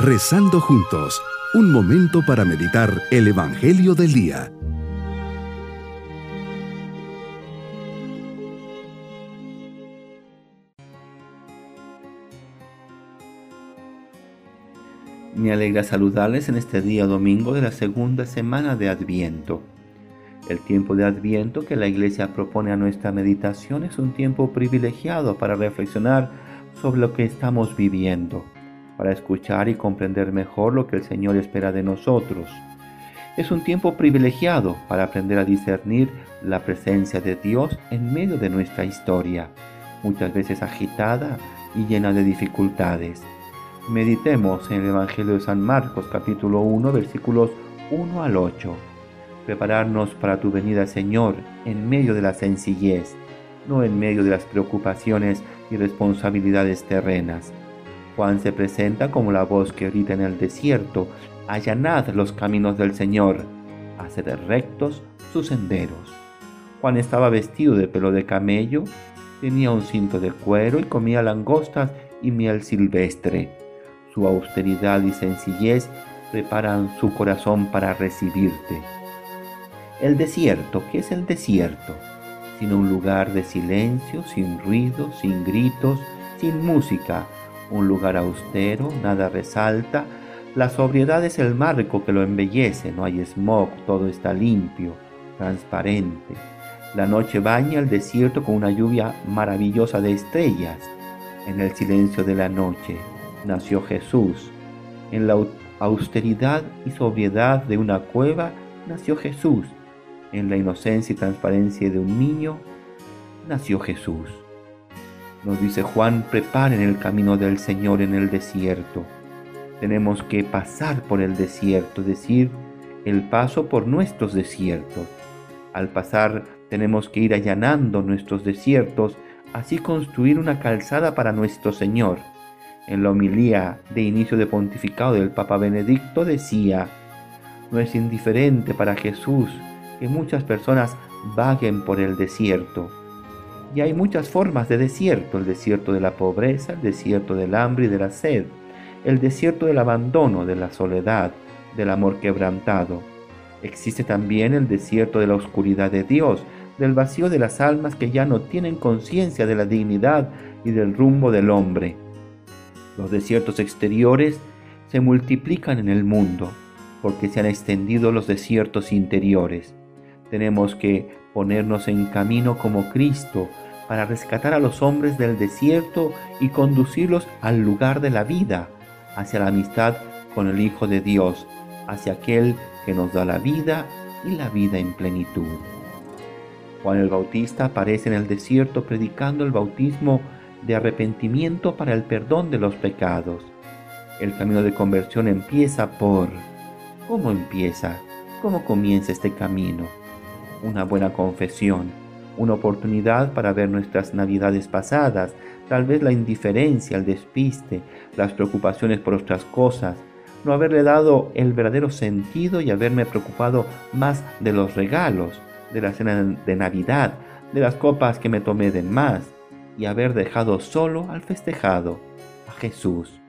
Rezando juntos, un momento para meditar el Evangelio del Día. Me alegra saludarles en este día domingo de la segunda semana de Adviento. El tiempo de Adviento que la Iglesia propone a nuestra meditación es un tiempo privilegiado para reflexionar sobre lo que estamos viviendo, para escuchar y comprender mejor lo que el Señor espera de nosotros. Es un tiempo privilegiado para aprender a discernir la presencia de Dios en medio de nuestra historia, muchas veces agitada y llena de dificultades. Meditemos en el Evangelio de San Marcos capítulo 1 versículos 1 al 8 prepararnos para tu venida, Señor, en medio de la sencillez, no en medio de las preocupaciones y responsabilidades terrenas. Juan se presenta como la voz que grita en el desierto, allanad los caminos del Señor, haced rectos sus senderos. Juan estaba vestido de pelo de camello, tenía un cinto de cuero y comía langostas y miel silvestre. Su austeridad y sencillez preparan su corazón para recibirte. El desierto, ¿qué es el desierto? Sino un lugar de silencio, sin ruido, sin gritos, sin música, un lugar austero, nada resalta, la sobriedad es el marco que lo embellece, no hay smog, todo está limpio, transparente. La noche baña el desierto con una lluvia maravillosa de estrellas. En el silencio de la noche nació Jesús. En la austeridad y sobriedad de una cueva nació Jesús en la inocencia y transparencia de un niño, nació Jesús. Nos dice Juan, preparen el camino del Señor en el desierto. Tenemos que pasar por el desierto, es decir, el paso por nuestros desiertos. Al pasar tenemos que ir allanando nuestros desiertos, así construir una calzada para nuestro Señor. En la homilía de inicio de pontificado del Papa Benedicto decía, no es indiferente para Jesús que muchas personas vaguen por el desierto. Y hay muchas formas de desierto, el desierto de la pobreza, el desierto del hambre y de la sed, el desierto del abandono, de la soledad, del amor quebrantado. Existe también el desierto de la oscuridad de Dios, del vacío de las almas que ya no tienen conciencia de la dignidad y del rumbo del hombre. Los desiertos exteriores se multiplican en el mundo porque se han extendido los desiertos interiores. Tenemos que ponernos en camino como Cristo para rescatar a los hombres del desierto y conducirlos al lugar de la vida, hacia la amistad con el Hijo de Dios, hacia aquel que nos da la vida y la vida en plenitud. Juan el Bautista aparece en el desierto predicando el bautismo de arrepentimiento para el perdón de los pecados. El camino de conversión empieza por... ¿Cómo empieza? ¿Cómo comienza este camino? Una buena confesión, una oportunidad para ver nuestras navidades pasadas, tal vez la indiferencia, el despiste, las preocupaciones por otras cosas, no haberle dado el verdadero sentido y haberme preocupado más de los regalos, de la cena de Navidad, de las copas que me tomé de más, y haber dejado solo al festejado, a Jesús.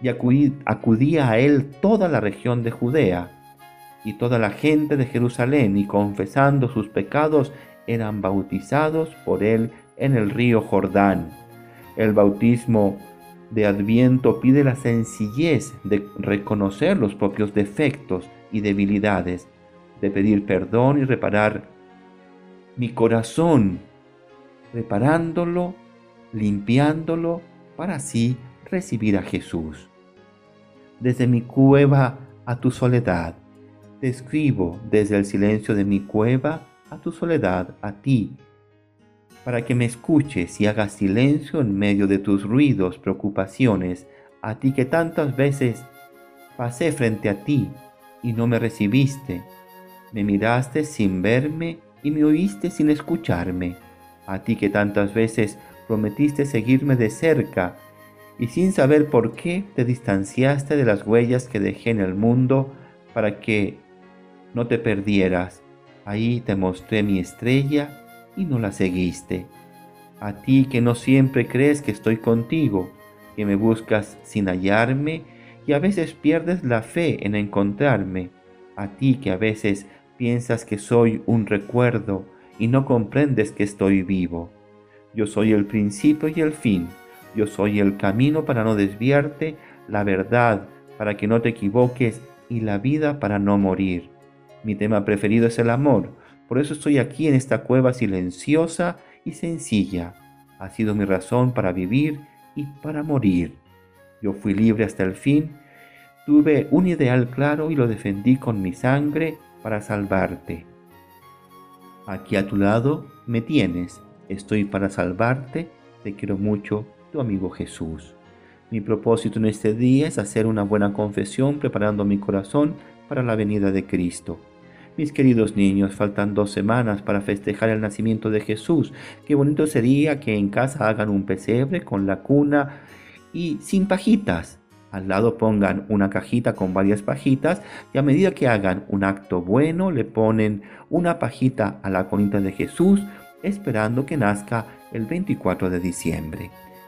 Y acudía a él toda la región de Judea, y toda la gente de Jerusalén, y confesando sus pecados, eran bautizados por él en el río Jordán. El bautismo de Adviento pide la sencillez de reconocer los propios defectos y debilidades, de pedir perdón y reparar mi corazón, reparándolo, limpiándolo, para así recibir a Jesús. Desde mi cueva a tu soledad, te escribo desde el silencio de mi cueva a tu soledad, a ti, para que me escuches y hagas silencio en medio de tus ruidos, preocupaciones, a ti que tantas veces pasé frente a ti y no me recibiste, me miraste sin verme y me oíste sin escucharme, a ti que tantas veces prometiste seguirme de cerca y sin saber por qué te distanciaste de las huellas que dejé en el mundo para que no te perdieras. Ahí te mostré mi estrella y no la seguiste. A ti que no siempre crees que estoy contigo, que me buscas sin hallarme y a veces pierdes la fe en encontrarme, a ti que a veces piensas que soy un recuerdo y no comprendes que estoy vivo. Yo soy el principio y el fin, yo soy el camino para no desviarte, la verdad para que no te equivoques y la vida para no morir. Mi tema preferido es el amor, por eso estoy aquí en esta cueva silenciosa y sencilla. Ha sido mi razón para vivir y para morir. Yo fui libre hasta el fin, tuve un ideal claro y lo defendí con mi sangre para salvarte. Aquí a tu lado me tienes, estoy para salvarte, te quiero mucho, tu amigo Jesús. Mi propósito en este día es hacer una buena confesión preparando mi corazón para la venida de Cristo. Mis queridos niños, faltan dos semanas para festejar el nacimiento de Jesús. Qué bonito sería que en casa hagan un pesebre con la cuna y sin pajitas. Al lado pongan una cajita con varias pajitas y a medida que hagan un acto bueno le ponen una pajita a la conita de Jesús esperando que nazca el 24 de diciembre